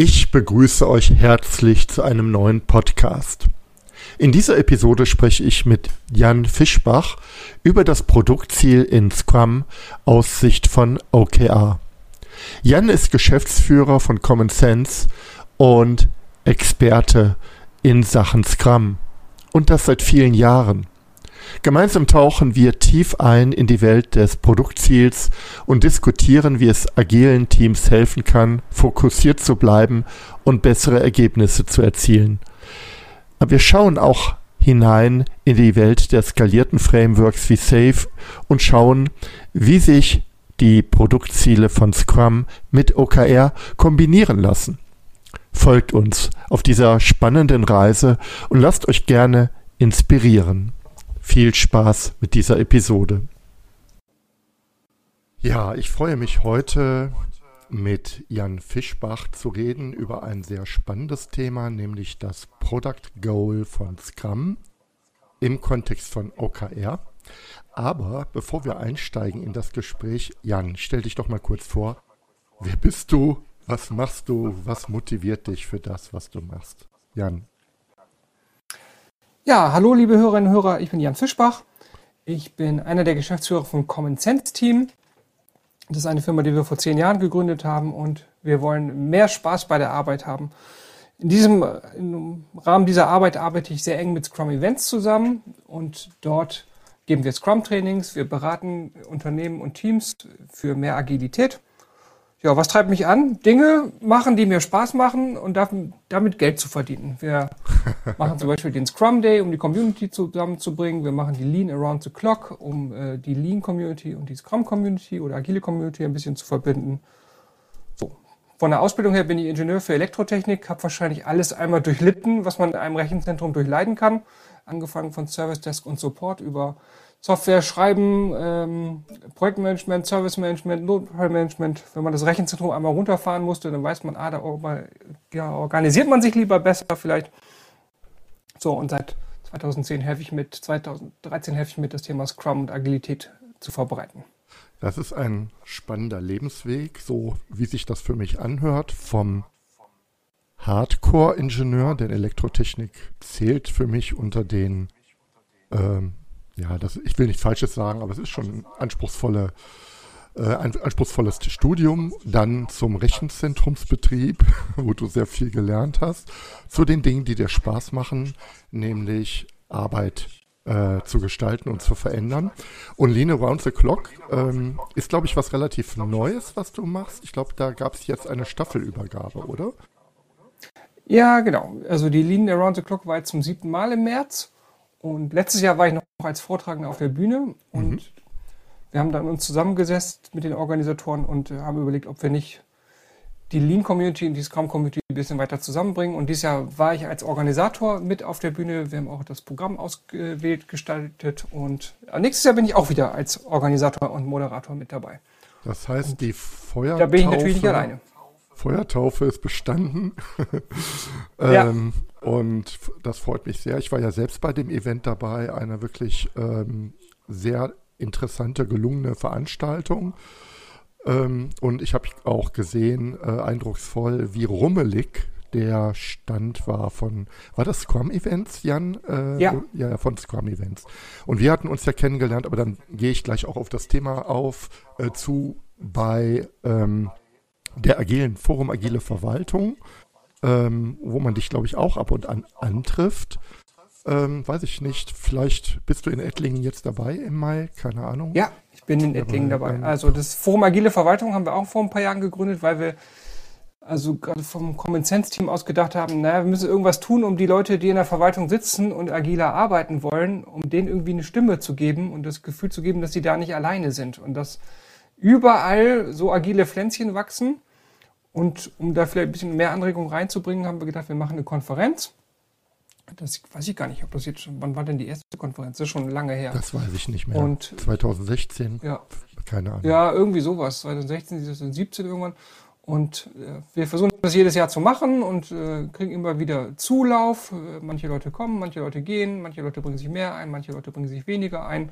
Ich begrüße euch herzlich zu einem neuen Podcast. In dieser Episode spreche ich mit Jan Fischbach über das Produktziel in Scrum aus Sicht von OKR. Jan ist Geschäftsführer von Common Sense und Experte in Sachen Scrum. Und das seit vielen Jahren. Gemeinsam tauchen wir tief ein in die Welt des Produktziels und diskutieren, wie es agilen Teams helfen kann, fokussiert zu bleiben und bessere Ergebnisse zu erzielen. Aber wir schauen auch hinein in die Welt der skalierten Frameworks wie Safe und schauen, wie sich die Produktziele von Scrum mit OKR kombinieren lassen. Folgt uns auf dieser spannenden Reise und lasst euch gerne inspirieren. Viel Spaß mit dieser Episode. Ja, ich freue mich heute mit Jan Fischbach zu reden über ein sehr spannendes Thema, nämlich das Product Goal von Scrum im Kontext von OKR. Aber bevor wir einsteigen in das Gespräch, Jan, stell dich doch mal kurz vor. Wer bist du? Was machst du? Was motiviert dich für das, was du machst? Jan. Ja, hallo liebe Hörerinnen und Hörer, ich bin Jan Fischbach. Ich bin einer der Geschäftsführer vom Common Sense Team. Das ist eine Firma, die wir vor zehn Jahren gegründet haben und wir wollen mehr Spaß bei der Arbeit haben. In diesem im Rahmen dieser Arbeit arbeite ich sehr eng mit Scrum Events zusammen und dort geben wir Scrum Trainings, wir beraten Unternehmen und Teams für mehr Agilität ja, was treibt mich an? Dinge machen, die mir Spaß machen und damit Geld zu verdienen. Wir machen zum Beispiel den Scrum Day, um die Community zusammenzubringen. Wir machen die Lean Around the Clock, um äh, die Lean Community und die Scrum Community oder agile Community ein bisschen zu verbinden. So. Von der Ausbildung her bin ich Ingenieur für Elektrotechnik, habe wahrscheinlich alles einmal durchlitten, was man in einem Rechenzentrum durchleiden kann. Angefangen von Service Desk und Support über Software schreiben, ähm, Projektmanagement, Service Management, Notfallmanagement. Wenn man das Rechenzentrum einmal runterfahren musste, dann weiß man, ah, da organisiert man sich lieber besser vielleicht. So, und seit 2010 helfe ich mit, 2013 helfe ich mit, das Thema Scrum und Agilität zu vorbereiten. Das ist ein spannender Lebensweg, so wie sich das für mich anhört, vom Hardcore-Ingenieur, denn Elektrotechnik zählt für mich unter den ähm, ja, das, ich will nichts Falsches sagen, aber es ist schon ein anspruchsvolle, äh, ein anspruchsvolles Studium. Dann zum Rechenzentrumsbetrieb, wo du sehr viel gelernt hast, zu den Dingen, die dir Spaß machen, nämlich Arbeit äh, zu gestalten und zu verändern. Und Lean Around the Clock ähm, ist, glaube ich, was relativ Neues, was du machst. Ich glaube, da gab es jetzt eine Staffelübergabe, oder? Ja, genau. Also die Lean Around the Clock war jetzt zum siebten Mal im März. Und letztes Jahr war ich noch als Vortragender auf der Bühne und mhm. wir haben dann uns zusammengesetzt mit den Organisatoren und äh, haben überlegt, ob wir nicht die Lean Community und die Scrum Community ein bisschen weiter zusammenbringen. Und dieses Jahr war ich als Organisator mit auf der Bühne. Wir haben auch das Programm ausgewählt, gestaltet und äh, nächstes Jahr bin ich auch wieder als Organisator und Moderator mit dabei. Das heißt, und die Feuertaufe. Da bin ich natürlich nicht alleine. Feuertaufe ist bestanden. ähm, ja. Und das freut mich sehr. Ich war ja selbst bei dem Event dabei, eine wirklich ähm, sehr interessante, gelungene Veranstaltung. Ähm, und ich habe auch gesehen, äh, eindrucksvoll, wie rummelig der Stand war von, war das Scrum Events, Jan? Äh, ja. Ja, von Scrum Events. Und wir hatten uns ja kennengelernt, aber dann gehe ich gleich auch auf das Thema auf, äh, zu bei ähm, der agilen Forum Agile Verwaltung ähm, wo man dich, glaube ich, auch ab und an antrifft. Ähm, weiß ich nicht, vielleicht bist du in Ettlingen jetzt dabei im Mai, keine Ahnung. Ja, ich bin in Ettlingen dabei. dabei. Also das Forum Agile Verwaltung haben wir auch vor ein paar Jahren gegründet, weil wir also gerade vom Common Sense Team aus gedacht haben, naja, wir müssen irgendwas tun, um die Leute, die in der Verwaltung sitzen und agiler arbeiten wollen, um denen irgendwie eine Stimme zu geben und das Gefühl zu geben, dass sie da nicht alleine sind und dass überall so agile Pflänzchen wachsen Und um da vielleicht ein bisschen mehr Anregung reinzubringen, haben wir gedacht, wir machen eine Konferenz. Das weiß ich gar nicht, ob das jetzt schon, wann war denn die erste Konferenz? Das ist schon lange her. Das weiß ich nicht mehr. Und 2016? Ja. Keine Ahnung. Ja, irgendwie sowas. 2016, 2017 irgendwann. Und äh, wir versuchen das jedes Jahr zu machen und äh, kriegen immer wieder Zulauf. Äh, manche Leute kommen, manche Leute gehen, manche Leute bringen sich mehr ein, manche Leute bringen sich weniger ein.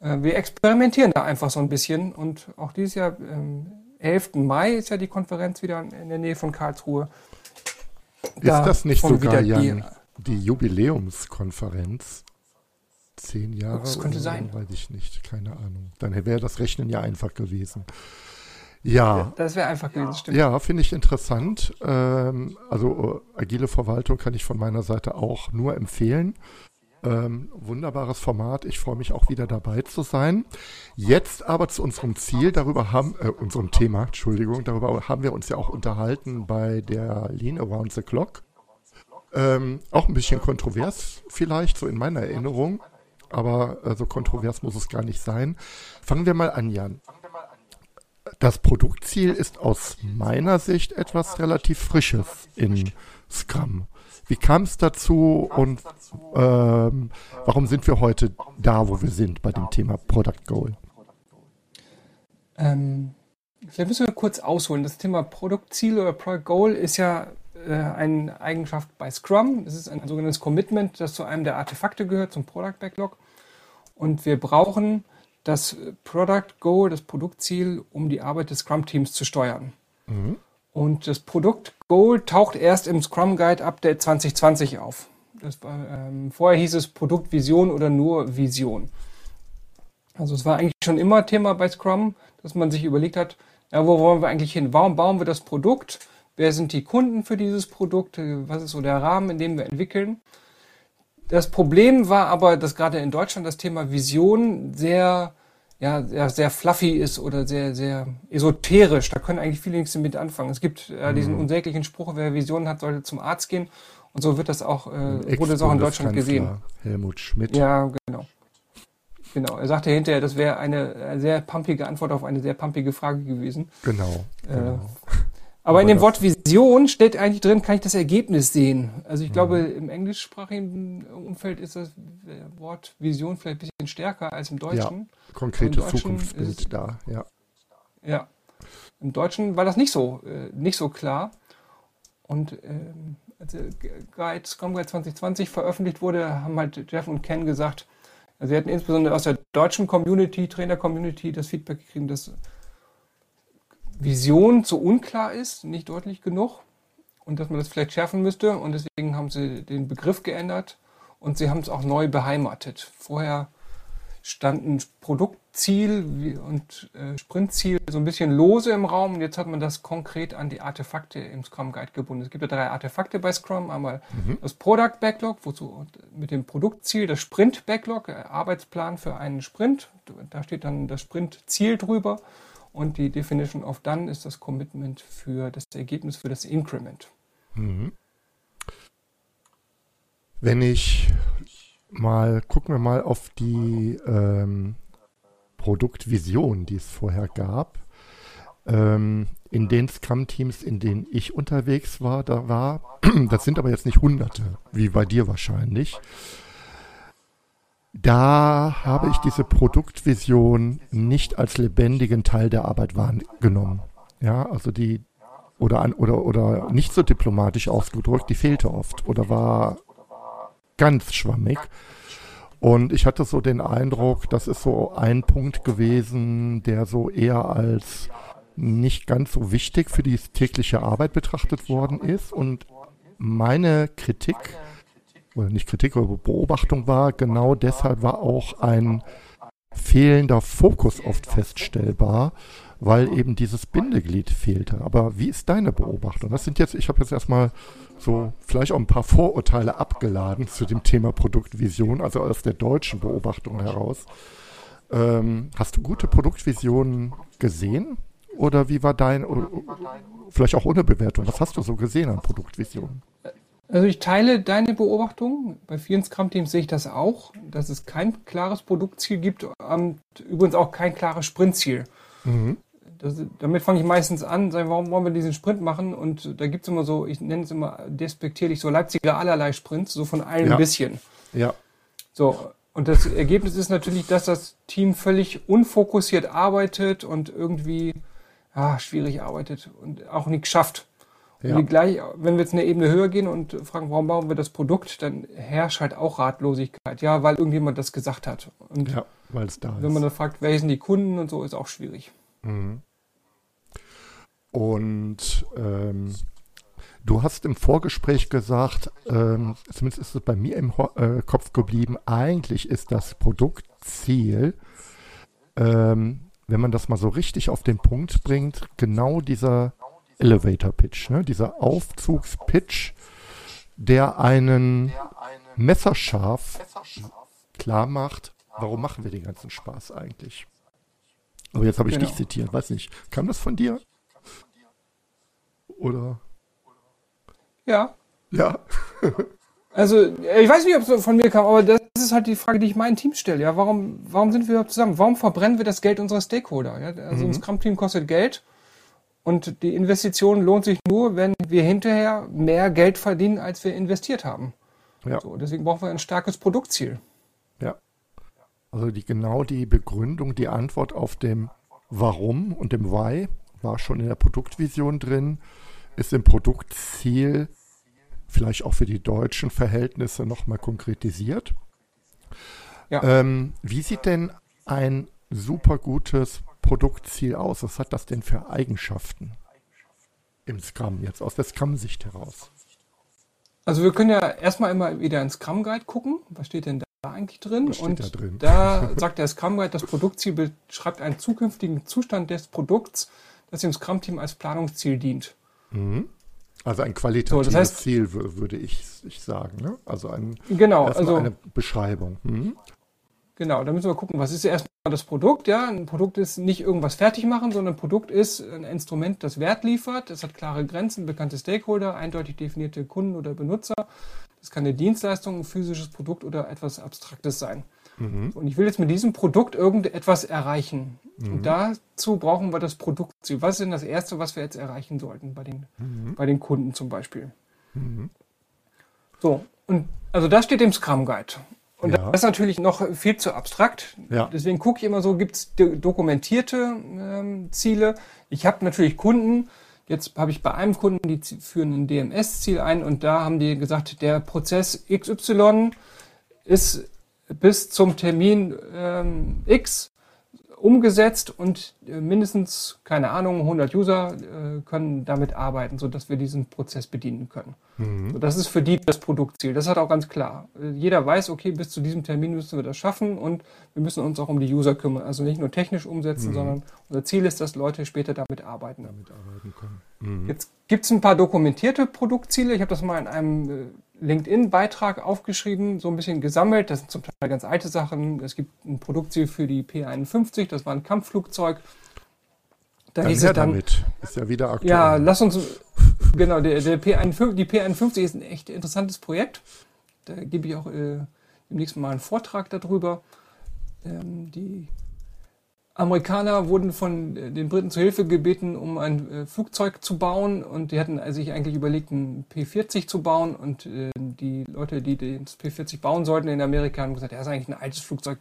Äh, wir experimentieren da einfach so ein bisschen. Und auch dieses Jahr, ähm, 11. Mai ist ja die Konferenz wieder in der Nähe von Karlsruhe. Ist das nicht sogar, wieder die- Jan, die Jubiläumskonferenz? Zehn Jahre? Das könnte sein. Weiß ich nicht, keine Ahnung. Dann wäre das Rechnen ja einfach gewesen. Ja, Das wäre einfach gewesen, stimmt. ja, finde ich interessant. Ähm, also äh, agile Verwaltung kann ich von meiner Seite auch nur empfehlen. Ähm, wunderbares Format. Ich freue mich auch wieder dabei zu sein. Jetzt aber zu unserem Ziel, darüber haben, äh, unserem Thema, Entschuldigung, darüber haben wir uns ja auch unterhalten bei der Lean Around the Clock. Ähm, auch ein bisschen kontrovers vielleicht, so in meiner Erinnerung. Aber äh, so kontrovers muss es gar nicht sein. Fangen wir mal an, Jan. Das Produktziel ist aus meiner Sicht etwas relativ Frisches in Scrum. Wie kam es dazu und ähm, warum sind wir heute da, wo wir sind bei dem Thema Product Goal? Ähm, vielleicht müssen wir kurz ausholen. Das Thema Produktziel oder Product Goal ist ja äh, eine Eigenschaft bei Scrum. Es ist ein sogenanntes Commitment, das zu einem der Artefakte gehört, zum Product Backlog. Und wir brauchen das Product Goal, das Produktziel, um die Arbeit des Scrum-Teams zu steuern. Und das Produkt Goal taucht erst im Scrum Guide Update 2020 auf. Das war, ähm, vorher hieß es Produktvision oder nur Vision. Also es war eigentlich schon immer Thema bei Scrum, dass man sich überlegt hat, ja, wo wollen wir eigentlich hin? Warum bauen wir das Produkt? Wer sind die Kunden für dieses Produkt? Was ist so der Rahmen, in dem wir entwickeln? Das Problem war aber, dass gerade in Deutschland das Thema Vision sehr, ja, sehr, sehr fluffy ist oder sehr, sehr esoterisch. Da können eigentlich viele nichts damit anfangen. Es gibt äh, diesen unsäglichen Spruch, wer Visionen hat, sollte zum Arzt gehen. Und so wird das auch, äh, wurde es auch in Deutschland gesehen. Helmut Schmidt. Ja, genau. Genau. Er sagte hinterher, das wäre eine äh, sehr pumpige Antwort auf eine sehr pumpige Frage gewesen. Genau. genau. Aber in Aber dem das- Wort Vision steht eigentlich drin, kann ich das Ergebnis sehen. Also ich glaube, im englischsprachigen Umfeld ist das Wort Vision vielleicht ein bisschen stärker als im Deutschen. Konkretes im Deutschen Zukunftsbild ist- da, ja. Ja. Im Deutschen war das nicht so, äh, nicht so klar. Und ähm, als der Guide, Scrum Guide 2020 veröffentlicht wurde, haben halt Jeff und Ken gesagt, also sie hatten insbesondere aus der deutschen Community, Trainer-Community, das Feedback gekriegt, dass Vision zu unklar ist, nicht deutlich genug und dass man das vielleicht schärfen müsste. Und deswegen haben sie den Begriff geändert und sie haben es auch neu beheimatet. Vorher standen Produktziel und äh, Sprintziel so ein bisschen lose im Raum und jetzt hat man das konkret an die Artefakte im Scrum Guide gebunden. Es gibt ja drei Artefakte bei Scrum. Einmal das Product Backlog, wozu mit dem Produktziel das Sprint Backlog, äh, Arbeitsplan für einen Sprint. Da steht dann das Sprintziel drüber und die Definition of Done ist das Commitment für das Ergebnis für das Increment. Wenn ich mal, gucken wir mal auf die ähm, Produktvision, die es vorher gab. Ähm, in den Scrum-Teams, in denen ich unterwegs war, da war, das sind aber jetzt nicht Hunderte, wie bei dir wahrscheinlich. Da habe ich diese Produktvision nicht als lebendigen Teil der Arbeit wahrgenommen. Ja, also die, oder, an, oder, oder nicht so diplomatisch ausgedrückt, die fehlte oft oder war ganz schwammig. Und ich hatte so den Eindruck, das ist so ein Punkt gewesen, der so eher als nicht ganz so wichtig für die tägliche Arbeit betrachtet worden ist. Und meine Kritik, oder nicht Kritik, aber Beobachtung war, genau deshalb war auch ein fehlender Fokus oft feststellbar, weil eben dieses Bindeglied fehlte. Aber wie ist deine Beobachtung? Das sind jetzt, ich habe jetzt erstmal so vielleicht auch ein paar Vorurteile abgeladen zu dem Thema Produktvision, also aus der deutschen Beobachtung heraus. Ähm, hast du gute Produktvisionen gesehen? Oder wie war dein, vielleicht auch ohne Bewertung, was hast du so gesehen an Produktvisionen? Also ich teile deine Beobachtung. Bei vielen Scrum-Teams sehe ich das auch, dass es kein klares Produktziel gibt und übrigens auch kein klares Sprintziel. Das, damit fange ich meistens an, sagen, warum wollen wir diesen Sprint machen? Und da gibt's immer so, ich nenne es immer despektierlich so Leipziger allerlei Sprints, so von allen Ja. ein bisschen. Ja. So, und das Ergebnis ist natürlich, dass das Team völlig unfokussiert arbeitet und irgendwie ah, schwierig arbeitet und auch nichts schafft. Ja. gleich, wenn wir jetzt eine Ebene höher gehen und fragen, warum bauen wir das Produkt, dann herrscht halt auch Ratlosigkeit. Ja, weil irgendjemand das gesagt hat. Und Ja, weil es da wenn man ist. dann fragt, wer sind die Kunden und so, ist auch schwierig. Und ähm, du hast im Vorgespräch gesagt, ähm, zumindest ist es bei mir im Ho äh, Kopf geblieben, eigentlich ist das Produktziel, ähm, wenn man das mal so richtig auf den Punkt bringt, genau dieser Elevator Pitch, ne? dieser Aufzugspitch, der einen messerscharf klar macht, warum machen wir den ganzen Spaß eigentlich. Aber jetzt habe ich Genau. dich zitiert, weiß nicht, kam das von dir? Oder? Ja, Ja. Also, äh, ich weiß nicht, ob es von mir kam, aber das ist halt die Frage, die ich meinem Team stelle. Ja, warum, warum sind wir überhaupt zusammen? Warum verbrennen wir das Geld unserer Stakeholder? Ja, also ein Scrum-Team kostet Geld und die Investition lohnt sich nur, wenn wir hinterher mehr Geld verdienen, als wir investiert haben. Ja. So, deswegen brauchen wir ein starkes Produktziel. Ja. Also die, genau die Begründung, die Antwort auf dem Warum und dem Why war schon in der Produktvision drin, ist im Produktziel vielleicht auch für die deutschen Verhältnisse nochmal konkretisiert. Ja. Ähm, wie sieht denn ein super gutes Produktziel aus? Was hat das denn für Eigenschaften im Scrum, jetzt aus der Scrum-Sicht heraus? Also wir können ja erstmal immer wieder in Scrum Guide gucken. Was steht denn da eigentlich drin? Was steht und da drin? da sagt der Scrum Guide, das Produktziel beschreibt einen zukünftigen Zustand des Produkts, das dem Scrum-Team als Planungsziel dient. Also ein qualitatives So, das heißt- Ziel, wür- würde ich, ich sagen. Ne? Also ein, Genau, also eine Beschreibung. Mhm. Genau, da müssen wir gucken, was ist erstmal das Produkt, ja? Ein Produkt ist nicht irgendwas fertig machen, sondern ein Produkt ist ein Instrument, das Wert liefert. Es hat klare Grenzen, bekannte Stakeholder, eindeutig definierte Kunden oder Benutzer. Das kann eine Dienstleistung, ein physisches Produkt oder etwas Abstraktes sein. Und ich will jetzt mit diesem Produkt irgendetwas erreichen. Und dazu brauchen wir das Produktziel. Was ist denn das Erste, was wir jetzt erreichen sollten bei den, bei den Kunden zum Beispiel? So, und also das steht im Scrum Guide. Und Ja. das ist natürlich noch viel zu abstrakt. Ja. Deswegen gucke ich immer so, gibt es dokumentierte ähm, Ziele. Ich habe natürlich Kunden. Jetzt habe ich bei einem Kunden, die führen ein DMS-Ziel ein und da haben die gesagt, der Prozess XY ist bis zum Termin ähm, X umgesetzt und äh, mindestens, keine Ahnung, 100 User äh, können damit arbeiten, sodass wir diesen Prozess bedienen können. So, das ist für die das Produktziel. Das hat auch ganz klar. Äh, Jeder weiß, okay, bis zu diesem Termin müssen wir das schaffen und wir müssen uns auch um die User kümmern. Also nicht nur technisch umsetzen, sondern unser Ziel ist, dass Leute später damit arbeiten. Mitarbeiten können. Jetzt gibt es ein paar dokumentierte Produktziele. Ich habe das mal in einem LinkedIn-Beitrag aufgeschrieben, so ein bisschen gesammelt. Das sind zum Teil ganz alte Sachen. Es gibt ein Produktziel für die P51, das war ein Kampfflugzeug. Da Dann hieß es dann, damit. Ist ja wieder aktuell. ja, lass uns, genau, der, der P51, die P51 ist ein echt interessantes Projekt. Da gebe ich auch äh, demnächst mal einen Vortrag darüber. Ähm, die Amerikaner wurden von äh, den Briten zu Hilfe gebeten, um ein äh, Flugzeug zu bauen und die hatten sich eigentlich überlegt, ein P40 zu bauen und äh, die Leute, die das P40 bauen sollten in Amerika, haben gesagt, das ist eigentlich ein altes Flugzeug,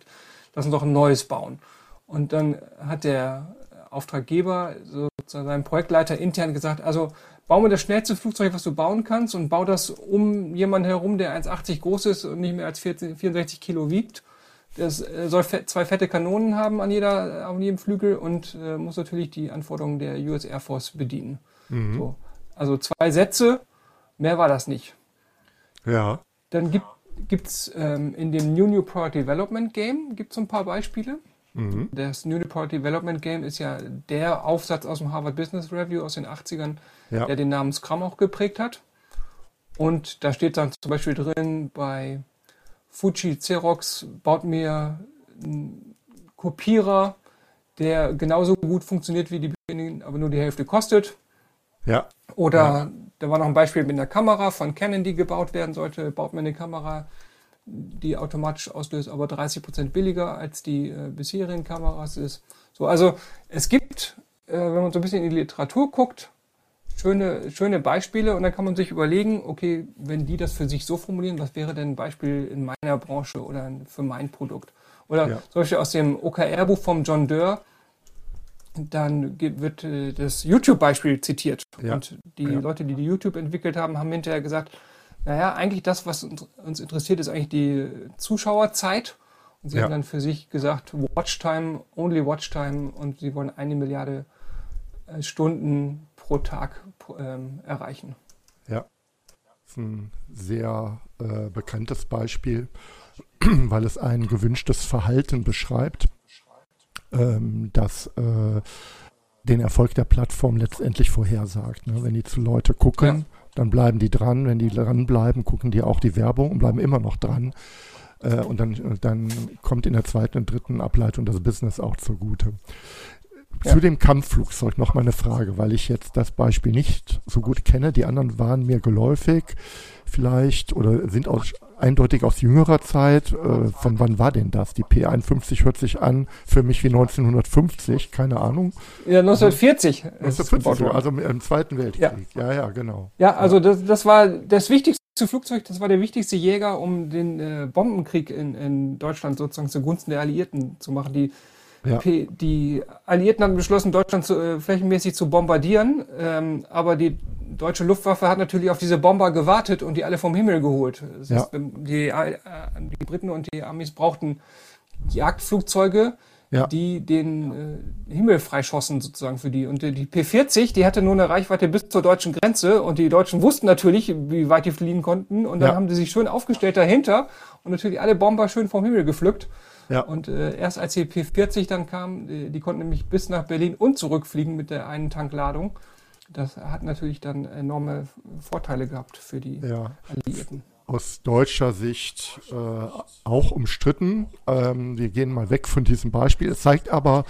lass uns doch ein neues bauen. Und dann hat der Auftraggeber, sozusagen sein Projektleiter intern gesagt, also bau mir das schnellste Flugzeug, was du bauen kannst und bau das um jemanden herum, der 1,80 groß ist und nicht mehr als 14, 64 Kilo wiegt. Das äh, soll zwei fette Kanonen haben an jeder, an jedem Flügel und äh, muss natürlich die Anforderungen der US Air Force bedienen. So. Also zwei Sätze, mehr war das nicht. Ja. Dann gibt gibt's ähm, in dem New New Product Development Game gibt's so ein paar Beispiele. Das New New Product Development Game ist ja der Aufsatz aus dem Harvard Business Review aus den 80ern, Ja. der den Namen Scrum auch geprägt hat. Und da steht dann zum Beispiel drin, bei Fuji Xerox baut mir einen Kopierer, der genauso gut funktioniert wie die Bücher, aber nur die Hälfte kostet. Ja. Oder da war noch ein Beispiel mit einer Kamera von Canon, die gebaut werden sollte. Baut man eine Kamera, die automatisch auslöst, aber 30% billiger als die äh, bisherigen Kameras ist. So, also es gibt äh, wenn man so ein bisschen in die Literatur guckt, schöne, schöne Beispiele und dann kann man sich überlegen, okay, wenn die das für sich so formulieren, was wäre denn ein Beispiel in meiner Branche oder für mein Produkt? Oder ja. zum Beispiel aus dem OKR-Buch vom John Doerr, dann wird äh, das YouTube-Beispiel zitiert. Ja. Und die ja. Leute, die die YouTube entwickelt haben, haben hinterher gesagt, naja, eigentlich das, was uns interessiert, ist eigentlich die Zuschauerzeit. Und sie haben dann für sich gesagt, Watchtime, only Watchtime und sie wollen eine Milliarde äh, Stunden pro Tag ähm, erreichen. Ja, das ist ein sehr äh, bekanntes Beispiel, weil es ein gewünschtes Verhalten beschreibt, ähm, das äh, den Erfolg der Plattform letztendlich vorhersagt. Ne? Wenn die zu Leute gucken, ja. dann bleiben die dran. Wenn die dranbleiben, gucken die auch die Werbung und bleiben immer noch dran. Äh, und dann, dann kommt in der zweiten und dritten Ableitung das Business auch zugute. Ja. Zu dem Kampfflugzeug noch mal eine Frage, weil ich jetzt das Beispiel nicht so gut kenne. Die anderen waren mir geläufig vielleicht oder sind auch eindeutig aus jüngerer Zeit. Äh, von wann war denn das? Die P51 hört sich an für mich wie 1950, keine Ahnung. Ja, 1940. 1940, also im Zweiten Weltkrieg. Ja, ja, ja genau. Ja, also das, das war das wichtigste Flugzeug, das war der wichtigste Jäger, um den äh, Bombenkrieg in, in Deutschland sozusagen zugunsten der Alliierten zu machen. Die ja. Die Alliierten haben beschlossen, Deutschland zu, äh, flächenmäßig zu bombardieren, ähm, aber die deutsche Luftwaffe hat natürlich auf diese Bomber gewartet und die alle vom Himmel geholt. Das ja. heißt, die, äh, die Briten und die Amis brauchten Jagdflugzeuge, ja. die den äh, Himmel freischossen sozusagen für die. Und die, die P-40, die hatte nur eine Reichweite bis zur deutschen Grenze und die Deutschen wussten natürlich, wie weit die fliehen konnten und dann ja. haben sie sich schön aufgestellt dahinter und natürlich alle Bomber schön vom Himmel gepflückt. Ja. Und äh, erst als die P40 dann kam, die, äh, die konnten nämlich bis nach Berlin und zurückfliegen mit der einen Tankladung. Das hat natürlich dann enorme Vorteile gehabt für die ja. Alliierten. Aus deutscher Sicht äh, auch umstritten. Ähm, wir gehen mal weg von diesem Beispiel. Es zeigt aber,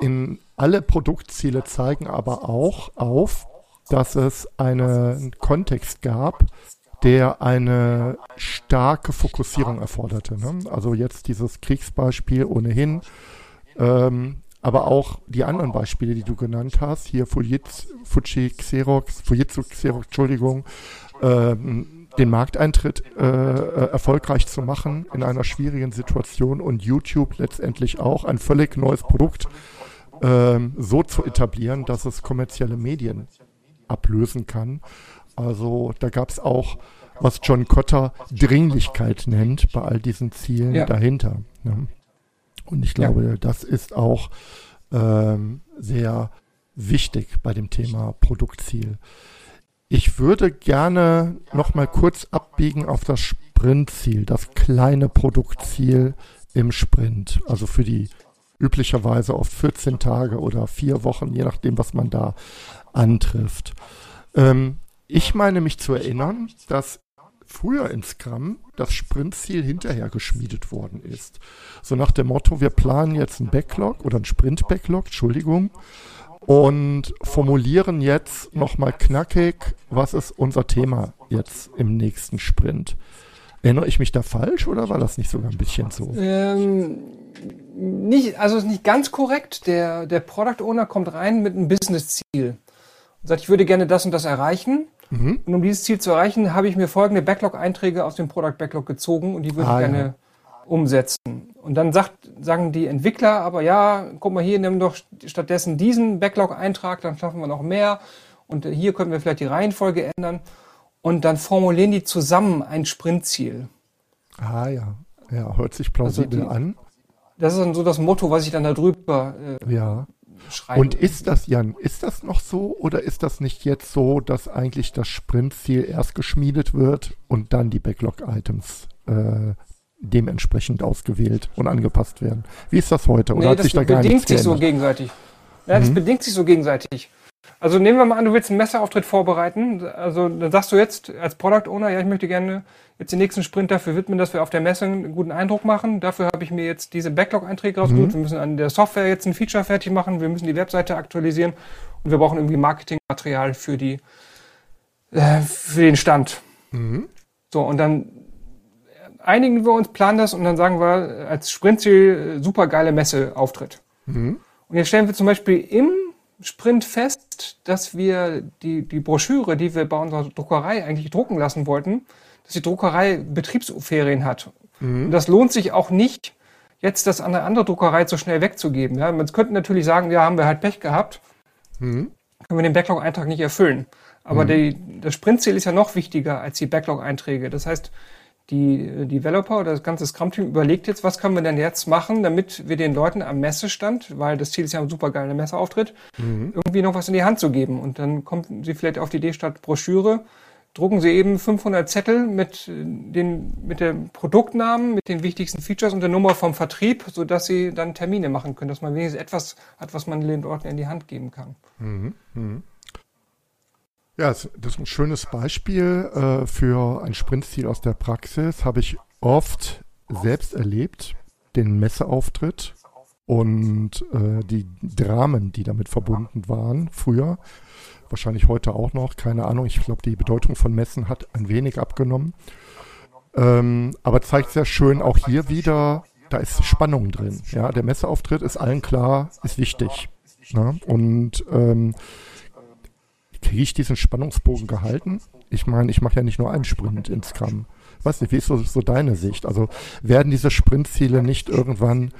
in alle Produktziele zeigen aber auch auf, dass es einen Kontext gab, der eine starke Fokussierung erforderte. Ne? Also jetzt dieses Kriegsbeispiel ohnehin, ähm, aber auch die anderen Beispiele, die du genannt hast, hier Fujitsu, Fuji Xerox, Fujitsu Xerox, Entschuldigung, ähm, den Markteintritt äh, äh, erfolgreich zu machen in einer schwierigen Situation und YouTube letztendlich auch ein völlig neues Produkt ähm, so zu etablieren, dass es kommerzielle Medien ablösen kann. Also da gab es auch, was John Cotter Dringlichkeit nennt, bei all diesen Zielen ja. dahinter. Ne? Und ich glaube, ja. das ist auch ähm, sehr wichtig bei dem Thema Produktziel. Ich würde gerne noch mal kurz abbiegen auf das Sprintziel, das kleine Produktziel im Sprint, also für die üblicherweise oft 14 Tage oder vier Wochen, je nachdem, was man da antrifft. Ähm, ich meine mich zu erinnern, dass früher in Scrum das Sprintziel hinterher geschmiedet worden ist. So nach dem Motto, wir planen jetzt einen Backlog oder einen Sprint-Backlog, Entschuldigung, und formulieren jetzt nochmal knackig, was ist unser Thema jetzt im nächsten Sprint. Erinnere ich mich da falsch oder war das nicht sogar ein bisschen so? Ähm, nicht, also ist nicht ganz korrekt. Der, der Product Owner kommt rein mit einem Business-Ziel und sagt, ich würde gerne das und das erreichen. Mhm. Und um dieses Ziel zu erreichen, habe ich mir folgende Backlog-Einträge aus dem Product Backlog gezogen und die würde ah, ich gerne ja. umsetzen. Und dann sagt, sagen die Entwickler aber, ja, guck mal hier, nimm doch stattdessen diesen Backlog-Eintrag, dann schaffen wir noch mehr. Und hier können wir vielleicht die Reihenfolge ändern. Und dann formulieren die zusammen ein Sprintziel. Ah ja, ja, hört sich plausibel also die, an. Das ist dann so das Motto, was ich dann da drüber äh, ja schreiben. Und ist das, Jan, ist das noch so oder ist das nicht jetzt so, dass eigentlich das Sprintziel erst geschmiedet wird und dann die Backlog-Items äh, dementsprechend ausgewählt und angepasst werden? Wie ist das heute? Oder nee, hat sich da gar nichts sich so gegenseitig. Ja, das mhm. bedingt sich so gegenseitig. Also nehmen wir mal an, du willst einen Messerauftritt vorbereiten. Also dann sagst du jetzt als Product Owner, ja, ich möchte gerne jetzt den nächsten Sprint dafür widmen, dass wir auf der Messe einen guten Eindruck machen. Dafür habe ich mir jetzt diese Backlog-Einträge rausgesucht. Mhm. Wir müssen an der Software jetzt ein Feature fertig machen. Wir müssen die Webseite aktualisieren und wir brauchen irgendwie Marketingmaterial für die äh, für den Stand. Mhm. So und dann einigen wir uns, planen das und dann sagen wir als Sprintziel super geile Messeauftritt. Mhm. Und jetzt stellen wir zum Beispiel im Sprint fest, dass wir die, die Broschüre, die wir bei unserer Druckerei eigentlich drucken lassen wollten, dass die Druckerei Betriebsferien hat. Mhm. Und das lohnt sich auch nicht, jetzt das an eine andere Druckerei so schnell wegzugeben. Ja, man könnte natürlich sagen, ja, haben wir halt Pech gehabt, mhm. können wir den Backlog-Eintrag nicht erfüllen. Aber mhm. die, das Sprintziel ist ja noch wichtiger als die Backlog-Einträge. Das heißt, die Developer oder das ganze Scrum-Team überlegt jetzt, was können wir denn jetzt machen, damit wir den Leuten am Messestand, weil das Ziel ist ja ein super geiler Messeauftritt, mhm. irgendwie noch was in die Hand zu geben. Und dann kommen sie vielleicht auf die Idee statt Broschüre, drucken Sie eben 500 Zettel mit den, mit dem Produktnamen, mit den wichtigsten Features und der Nummer vom Vertrieb, so dass Sie dann Termine machen können, dass man wenigstens etwas hat, was man den Leuten in die Hand geben kann. Mhm. Mhm. Ja, das ist ein schönes Beispiel äh, für ein Sprintziel aus der Praxis. Habe ich oft selbst erlebt, den Messeauftritt und äh, die Dramen, die damit verbunden waren früher wahrscheinlich heute auch noch, keine Ahnung. Ich glaube, die Bedeutung von Messen hat ein wenig abgenommen. Ähm, aber zeigt sehr schön auch hier wieder, da ist Spannung drin. Ja, der Messeauftritt ist allen klar, ist wichtig. Ne? Und ähm, kriege ich diesen Spannungsbogen gehalten? Ich meine, ich mache ja nicht nur einen Sprint in Scrum. Weiß nicht, wie ist so, so deine Sicht? Also werden diese Sprintziele nicht irgendwann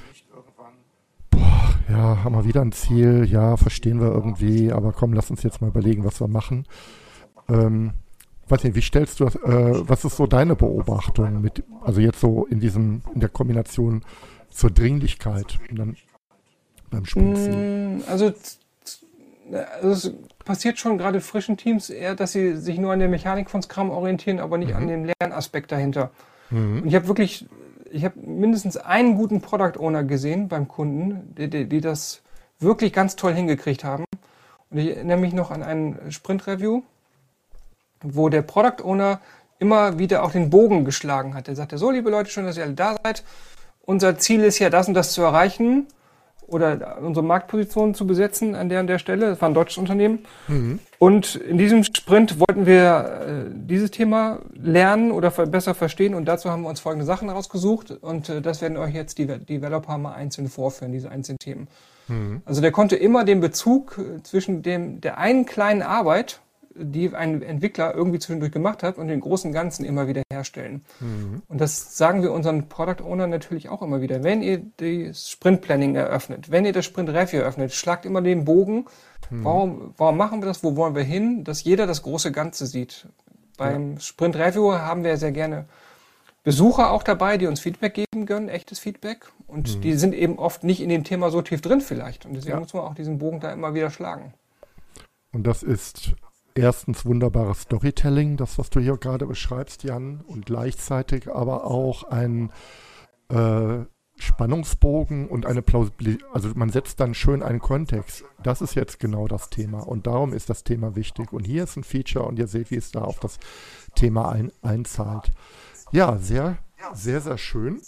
ja, haben wir wieder ein Ziel, ja, verstehen wir irgendwie, aber komm, lass uns jetzt mal überlegen, was wir machen. Ähm, weiß nicht, wie stellst du das, äh, was ist so deine Beobachtung mit, also jetzt so in diesem, in der Kombination zur Dringlichkeit dann beim Sprintziel? Mm, also, also es passiert schon gerade frischen Teams eher, dass sie sich nur an der Mechanik von Scrum orientieren, aber nicht mhm. an dem Lernaspekt dahinter. Mhm. Und ich habe wirklich ich habe mindestens einen guten Product Owner gesehen beim Kunden, die, die, die, das wirklich ganz toll hingekriegt haben. Und ich erinnere mich noch an ein Sprint-Review, wo der Product Owner immer wieder auch den Bogen geschlagen hat. Er sagte, so liebe Leute, schön, dass ihr alle da seid. Unser Ziel ist ja das und das zu erreichen oder unsere Marktposition zu besetzen an der und der Stelle. Das war ein deutsches Unternehmen. Mhm. Und in diesem Sprint wollten wir äh, dieses Thema lernen oder besser verstehen und dazu haben wir uns folgende Sachen rausgesucht und äh, das werden euch jetzt die Developer mal einzeln vorführen, diese einzelnen Themen. Mhm. Also der konnte immer den Bezug äh, zwischen dem, der einen kleinen Arbeit die ein Entwickler irgendwie zwischendurch gemacht hat und den großen Ganzen immer wieder herstellen. Mhm. Und das sagen wir unseren Product Owner natürlich auch immer wieder. Wenn ihr das Sprint Planning eröffnet, wenn ihr das Sprint Review eröffnet, schlagt immer den Bogen. Mhm. Warum, warum machen wir das? Wo wollen wir hin? Dass jeder das große Ganze sieht. Beim ja. Sprint Review haben wir sehr gerne Besucher auch dabei, die uns Feedback geben können, echtes Feedback. Und mhm. die sind eben oft nicht in dem Thema so tief drin vielleicht. Und deswegen ja. muss man auch diesen Bogen da immer wieder schlagen. Und das ist erstens wunderbares Storytelling, das, was du hier gerade beschreibst, Jan, und gleichzeitig aber auch ein äh, Spannungsbogen und eine Plausibilität. Also man setzt dann schön einen Kontext. Das ist jetzt genau das Thema und darum ist das Thema wichtig. Und hier ist ein Feature und ihr seht, wie es da auf das Thema ein, einzahlt. Ja, sehr, sehr, sehr schön.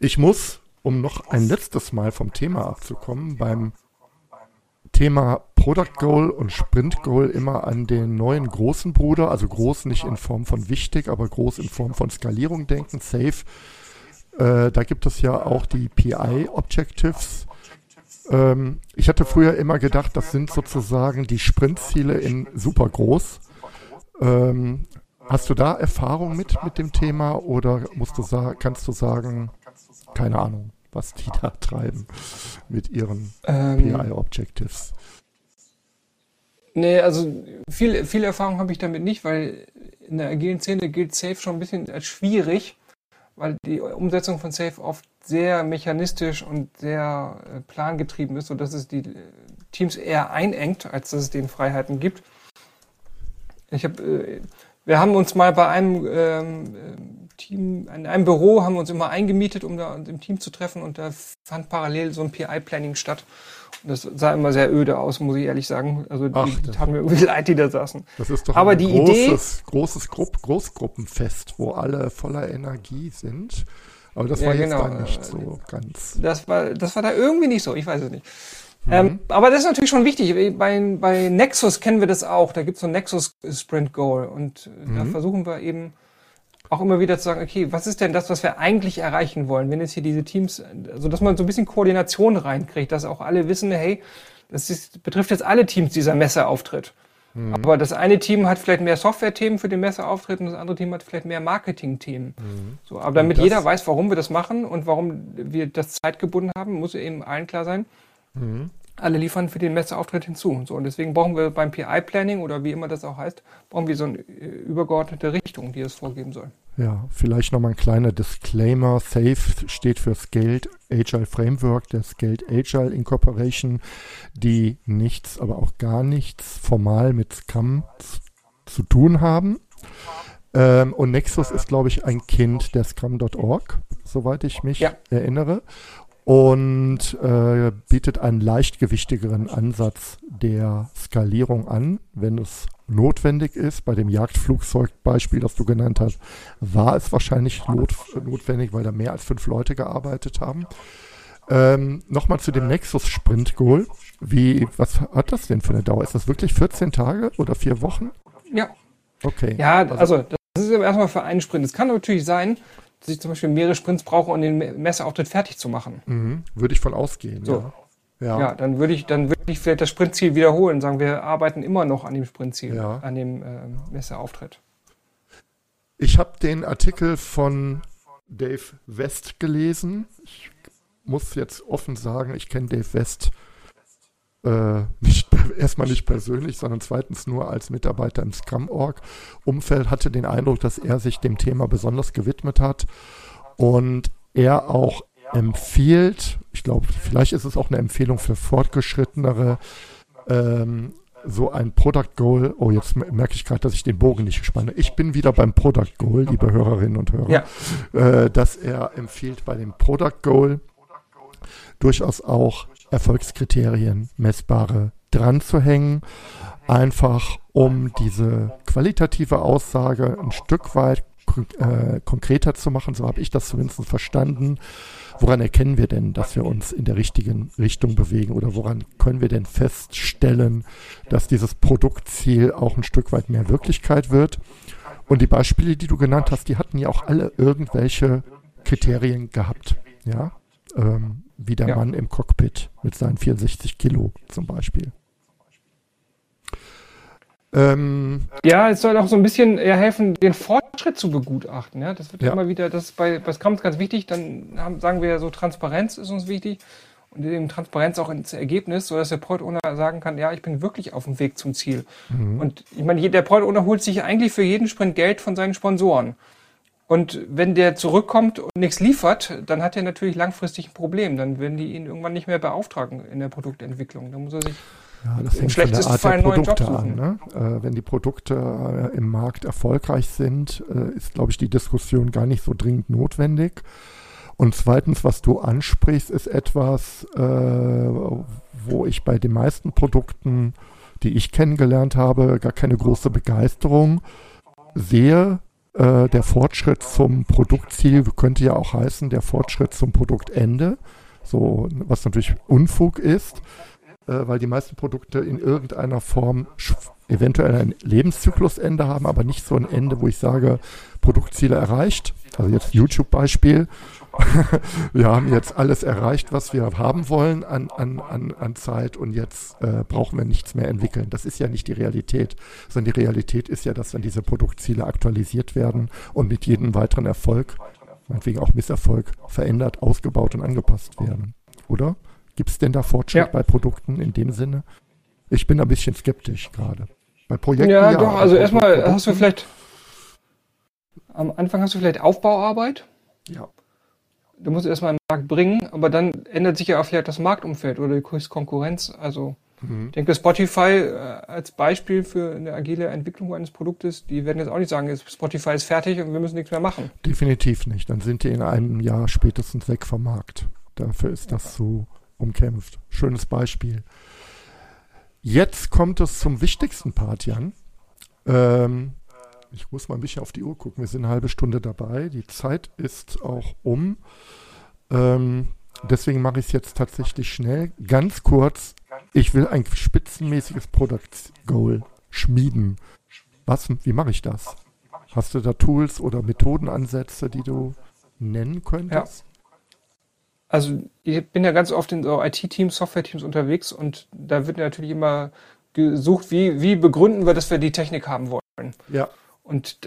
Ich muss, um noch ein letztes Mal vom Thema abzukommen, beim Thema Product Goal und Sprint Goal immer an den neuen großen Bruder, also groß nicht in Form von wichtig, aber groß in Form von Skalierung denken, safe. Äh, da gibt es ja auch die PI Objectives. Ähm, ich hatte früher immer gedacht, das sind sozusagen die Sprintziele in super groß. Ähm, hast du da Erfahrung mit, mit dem Thema oder musst du kannst du sagen, keine Ahnung? Was die da treiben mit ihren ähm, PI-Objectives. Nee, also viel, viel Erfahrung habe ich damit nicht, weil in der agilen Szene gilt Safe schon ein bisschen als schwierig, weil die Umsetzung von Safe oft sehr mechanistisch und sehr äh, plangetrieben ist, sodass es die Teams eher einengt, als dass es denen Freiheiten gibt. Ich habe, äh, wir haben uns mal bei einem ähm, Team, in einem Büro haben wir uns immer eingemietet, um da im Team zu treffen und da fand parallel so ein PI-Planning statt. Und das sah immer sehr öde aus, muss ich ehrlich sagen. Also die Ach, taten mir irgendwie leid, die da saßen. Das ist doch Aber ein die großes, Idee, großes Grupp, Großgruppenfest, wo alle voller Energie sind. Aber das war ja, jetzt genau. da nicht so ganz. Das war, das war da irgendwie nicht so, ich weiß es nicht. Mhm. Ähm, aber das ist natürlich schon wichtig. Bei, bei Nexus kennen wir das auch. Da gibt es so ein Nexus Sprint Goal und mhm. da versuchen wir eben auch immer wieder zu sagen, okay, was ist denn das, was wir eigentlich erreichen wollen, wenn jetzt hier diese Teams, also dass man so ein bisschen Koordination reinkriegt, dass auch alle wissen, hey, Das ist, betrifft jetzt alle Teams, dieser Messeauftritt. Mhm. Aber das eine Team hat vielleicht mehr Software-Themen für den Messeauftritt und das andere Team hat vielleicht mehr Marketing-Themen. Mhm. So, aber damit jeder weiß, warum wir das machen und warum wir das zeitgebunden haben, muss eben allen klar sein. Mhm. Alle liefern für den Messeauftritt hinzu. So, und deswegen brauchen wir beim PI-Planning oder wie immer das auch heißt, brauchen wir so eine äh, übergeordnete Richtung, die es vorgeben soll. Ja, vielleicht nochmal ein kleiner Disclaimer. SAFE steht für Scaled Agile Framework der Scaled Agile Incorporation, die nichts, aber auch gar nichts formal mit Scrum zu tun haben. Ähm, und Nexus ist, glaube ich, ein Kind der Scrum.org, soweit ich mich ja. erinnere. Und äh, bietet einen leichtgewichtigeren Ansatz der Skalierung an, wenn es notwendig ist. Bei dem Jagdflugzeugbeispiel, das du genannt hast, war es wahrscheinlich not, notwendig, weil da mehr als fünf Leute gearbeitet haben. Ähm, Nochmal zu dem Nexus Sprint Goal. Wie, was hat das denn für eine Dauer? Ist das wirklich 14 Tage oder vier Wochen? Ja. Okay. Ja, also das ist erstmal für einen Sprint. Es kann natürlich sein, dass ich zum Beispiel mehrere Sprints brauche, um den Messeauftritt fertig zu machen. Mhm. Würde ich von ausgehen. So. Ja. Ja. ja, dann würde ich, dann würde ich vielleicht das Sprintziel wiederholen, sagen wir arbeiten immer noch an dem Sprintziel, ja. an dem äh, Messeauftritt. Ich habe den Artikel von Dave West gelesen. Ich muss jetzt offen sagen, ich kenne Dave West äh, nicht, erstmal nicht persönlich, sondern zweitens nur als Mitarbeiter im Scrum-Org-Umfeld, hatte den Eindruck, dass er sich dem Thema besonders gewidmet hat und er auch empfiehlt, ich glaube, vielleicht ist es auch eine Empfehlung für fortgeschrittenere, ähm, so ein Product Goal. Oh, jetzt merke ich gerade, dass ich den Bogen nicht spanne. Ich bin wieder beim Product Goal, liebe Hörerinnen und Hörer, ja. äh, dass er empfiehlt, bei dem Product Goal durchaus auch Erfolgskriterien, messbare dran zu hängen, einfach um diese qualitative Aussage ein Stück weit äh, konkreter zu machen. So habe ich das zumindest verstanden. Woran erkennen wir denn, dass wir uns in der richtigen Richtung bewegen oder woran können wir denn feststellen, dass dieses Produktziel auch ein Stück weit mehr Wirklichkeit wird? Und die Beispiele, die du genannt hast, die hatten ja auch alle irgendwelche Kriterien gehabt. Ja, ähm, wie der ja. Mann im Cockpit mit seinen 64 Kilo zum Beispiel. Ähm, ja, es soll auch so ein bisschen ja, helfen, den Fortschritt zu begutachten. Ja? Das wird ja. immer wieder, das ist bei, bei Scrum ganz wichtig. Dann haben, sagen wir ja so, Transparenz ist uns wichtig und eben Transparenz auch ins Ergebnis, sodass der Product Owner sagen kann, ja, ich bin wirklich auf dem Weg zum Ziel. Mhm. Und ich meine, der Product Owner holt sich eigentlich für jeden Sprint Geld von seinen Sponsoren. Und wenn der zurückkommt und nichts liefert, dann hat er natürlich langfristig ein Problem. Dann werden die ihn irgendwann nicht mehr beauftragen in der Produktentwicklung. Da muss er sich ja, das hängt von der Art der Produkte an. Ne? Äh, wenn die Produkte äh, im Markt erfolgreich sind, äh, ist, glaube ich, die Diskussion gar nicht so dringend notwendig. Und zweitens, was du ansprichst, ist etwas, äh, wo ich bei den meisten Produkten, die ich kennengelernt habe, gar keine große Begeisterung sehe. Äh, der Fortschritt zum Produktziel könnte ja auch heißen, der Fortschritt zum Produktende, so was natürlich Unfug ist äh, weil die meisten Produkte in irgendeiner Form eventuell ein Lebenszyklusende haben, aber nicht so ein Ende, wo ich sage, Produktziele erreicht. Also jetzt YouTube-Beispiel. wir haben jetzt alles erreicht, was wir haben wollen an, an, an, an Zeit und jetzt äh, brauchen wir nichts mehr entwickeln. Das ist ja nicht die Realität, sondern die Realität ist ja, dass dann diese Produktziele aktualisiert werden und mit jedem weiteren Erfolg, meinetwegen auch Misserfolg, verändert, ausgebaut und angepasst werden. Oder? Gibt es denn da Fortschritt ja. bei Produkten in dem Sinne? Ich bin ein bisschen skeptisch gerade. Bei Projekten. Ja, ja doch, also erstmal hast du vielleicht am Anfang hast du vielleicht Aufbauarbeit. Ja. Du musst erstmal einen Markt bringen, aber dann ändert sich ja auch vielleicht das Marktumfeld oder die Konkurrenz. Also mhm. ich denke, Spotify äh, als Beispiel für eine agile Entwicklung eines Produktes, die werden jetzt auch nicht sagen, Spotify ist fertig und wir müssen nichts mehr machen. Definitiv nicht. Dann sind die in einem Jahr spätestens weg vom Markt. Dafür ist das so umkämpft. Schönes Beispiel. Jetzt kommt es zum wichtigsten Part, Jan. Ähm, ich muss mal ein bisschen auf die Uhr gucken. Wir sind eine halbe Stunde dabei. Die Zeit ist auch um. Ähm, deswegen mache ich es jetzt tatsächlich schnell. Ganz kurz. Ich will ein spitzenmäßiges Product Goal schmieden. Was, wie mache ich das? Hast du da Tools oder Methodenansätze, die du nennen könntest? Ja. Also ich bin ja ganz oft in so IT-Teams, Software-Teams unterwegs und da wird natürlich immer gesucht, wie, wie begründen wir, dass wir die Technik haben wollen. Ja. Und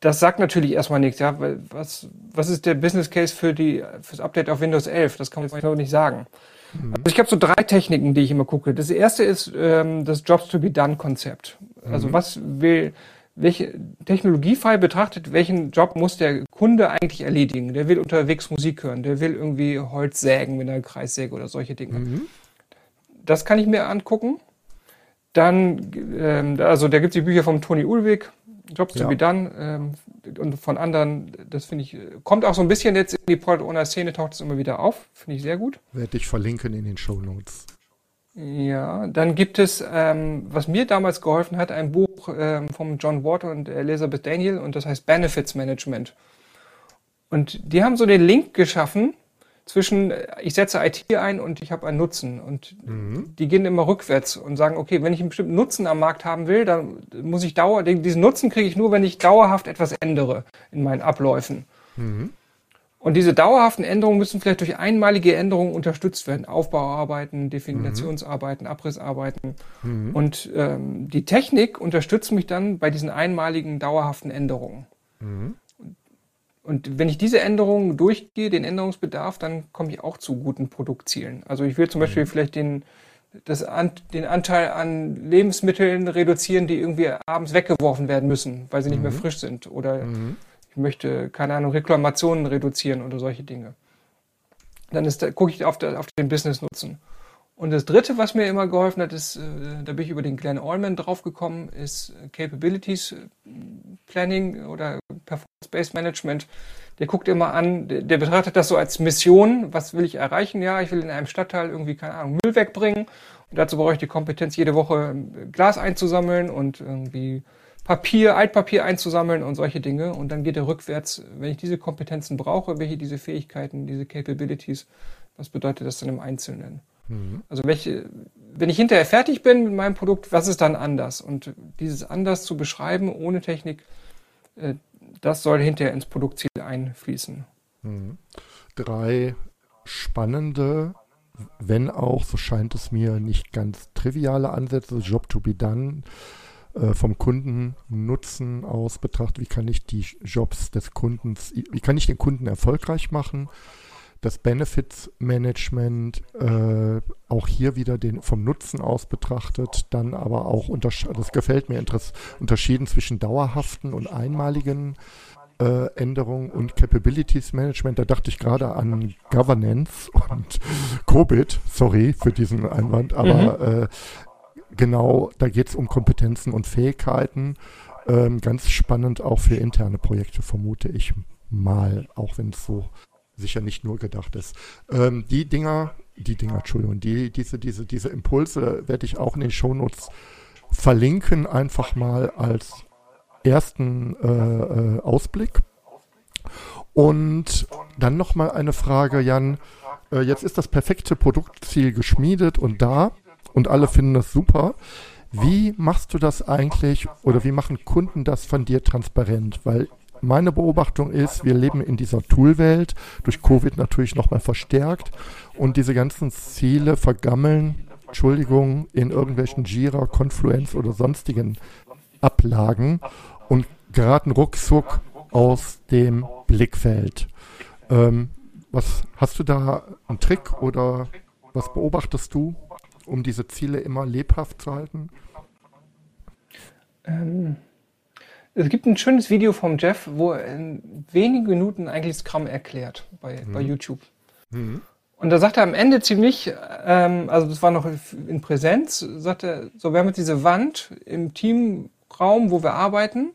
das sagt natürlich erstmal nichts, ja. Was, was ist der Business Case für die, fürs Update auf Windows 11? Das kann man jetzt nicht sagen. Mhm. Also ich habe so drei Techniken, die ich immer gucke. Das erste ist ähm, das Jobs to be done Konzept. Also mhm. was will, welche Technologiefall betrachtet, welchen Job muss der Kunde eigentlich erledigen? Der will unterwegs Musik hören, der will irgendwie Holz sägen mit einer Kreissäge oder solche Dinge. Mhm. Das kann ich mir angucken. Dann, ähm, also da gibt es die Bücher vom Toni Ulwig, Jobs ja. to be done ähm, und von anderen, das finde ich, kommt auch so ein bisschen jetzt in die Product Owner Szene, taucht es immer wieder auf, finde ich sehr gut. Werde ich verlinken in den Show Notes. Ja, dann gibt es, ähm, was mir damals geholfen hat, ein Buch ähm, vom John Ward und Elizabeth Daniel und das heißt Benefits Management. Und die haben so den Link geschaffen zwischen, ich setze IT ein und ich habe einen Nutzen. Und mhm. die gehen immer rückwärts und sagen, okay, wenn ich einen bestimmten Nutzen am Markt haben will, dann muss ich dauer, diesen Nutzen kriege ich nur, wenn ich dauerhaft etwas ändere in meinen Abläufen. Mhm. Und diese dauerhaften Änderungen müssen vielleicht durch einmalige Änderungen unterstützt werden. Aufbauarbeiten, Definitionsarbeiten, Abrissarbeiten. Mhm. Und ähm, die Technik unterstützt mich dann bei diesen einmaligen dauerhaften Änderungen. Und wenn ich diese Änderungen durchgehe, den Änderungsbedarf, dann komme ich auch zu guten Produktzielen. Also ich will zum Beispiel mhm. vielleicht den, das, den Anteil an Lebensmitteln reduzieren, die irgendwie abends weggeworfen werden müssen, weil sie nicht mehr mhm. frisch sind. Oder mhm ich möchte, keine Ahnung, Reklamationen reduzieren oder solche Dinge. Dann ist, da gucke ich auf, der, auf den Business-Nutzen. Und das dritte, was mir immer geholfen hat, ist, äh, da bin ich über den Glenn Allman draufgekommen, ist Capabilities äh, Planning oder Performance-Based Management. Der guckt immer an, der, der, betrachtet das so als Mission. Was will ich erreichen? Ja, ich will in einem Stadtteil irgendwie, keine Ahnung, Müll wegbringen. Und dazu brauche ich die Kompetenz, jede Woche Glas einzusammeln und irgendwie Papier, Altpapier einzusammeln und solche Dinge. Und dann geht er rückwärts, wenn ich diese Kompetenzen brauche, welche diese Fähigkeiten, diese Capabilities, was bedeutet das dann im Einzelnen? Mhm. Also welche, wenn ich hinterher fertig bin mit meinem Produkt, was ist dann anders? Und dieses anders zu beschreiben ohne Technik, äh, das soll hinterher ins Produktziel einfließen. Mhm. Drei spannende, wenn auch, so scheint es mir, nicht ganz triviale Ansätze, Job to be done äh, vom Kundennutzen aus betrachtet, wie kann ich die Jobs des Kundens, wie kann ich den Kunden erfolgreich machen, das Benefits Management äh, auch hier wieder den vom Nutzen aus betrachtet, dann aber auch das gefällt mir unterschieden zwischen dauerhaften und einmaligen äh, Änderungen und Capabilities Management. Da dachte ich gerade an Governance und Covid, sorry für diesen Einwand, aber mhm. äh, genau, da geht es um Kompetenzen und Fähigkeiten. Ähm, ganz spannend auch für interne Projekte, vermute ich mal, auch wenn es so sicher nicht nur gedacht ist. Ähm, die Dinger, die Dinger, Entschuldigung, die, diese, diese, diese Impulse werde ich auch in den Shownotes verlinken, einfach mal als ersten äh, äh, Ausblick. Und dann nochmal eine Frage, Jan. Äh, jetzt ist das perfekte Produktziel geschmiedet und da und alle finden das super. Wie machst du das eigentlich oder wie machen Kunden das von dir transparent? Weil meine Beobachtung ist, wir leben in dieser Toolwelt, durch Covid natürlich nochmal verstärkt und diese ganzen Ziele vergammeln, Entschuldigung, in irgendwelchen Jira, Confluence oder sonstigen Ablagen und geraten ruckzuck aus dem Blickfeld. Ähm, was hast du da einen Trick oder was beobachtest du? um diese Ziele immer lebhaft zu halten? Ähm, es gibt ein schönes Video vom Jeff, wo er in wenigen Minuten eigentlich Scrum erklärt bei, mhm. bei YouTube. Mhm. Und da sagt er am Ende ziemlich, ähm, also das war noch in Präsenz, sagt er, so wir haben jetzt diese Wand im Teamraum, wo wir arbeiten.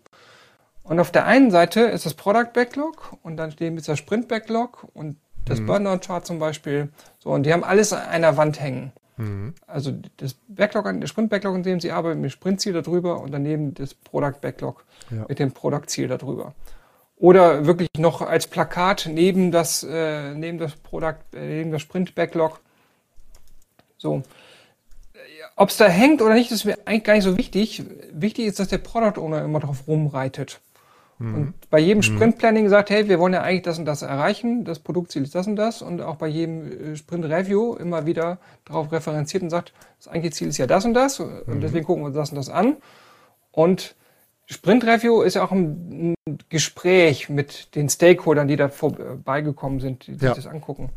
Und auf der einen Seite ist das Product Backlog und dann steht ist der Sprint Backlog und das mhm. Burnout Chart zum Beispiel. So, und die haben alles an einer Wand hängen. Mhm. Also das Backlog, der Sprint-Backlog, in dem Sie arbeiten, mit dem Sprint-Ziel darüber und daneben das Product-Backlog ja. mit dem Product-Ziel darüber. Oder wirklich noch als Plakat neben das, äh, neben das äh, neben das Sprint-Backlog. So. Ob es da hängt oder nicht, ist mir eigentlich gar nicht so wichtig. Wichtig ist, dass der Product Owner immer drauf rumreitet. Mhm. Und bei jedem mhm. Sprint-Planning sagt, hey, wir wollen ja eigentlich das und das erreichen, das Produktziel ist das und das. Und auch bei jedem äh, Sprint-Review immer wieder darauf referenziert und sagt, das eigentliche Ziel ist ja das und das. Und mhm. deswegen gucken wir uns das und das an. Und Sprint-Review ist ja auch ein, Gespräch mit den Stakeholdern, die da vorbeigekommen sind, die ja. sich das angucken.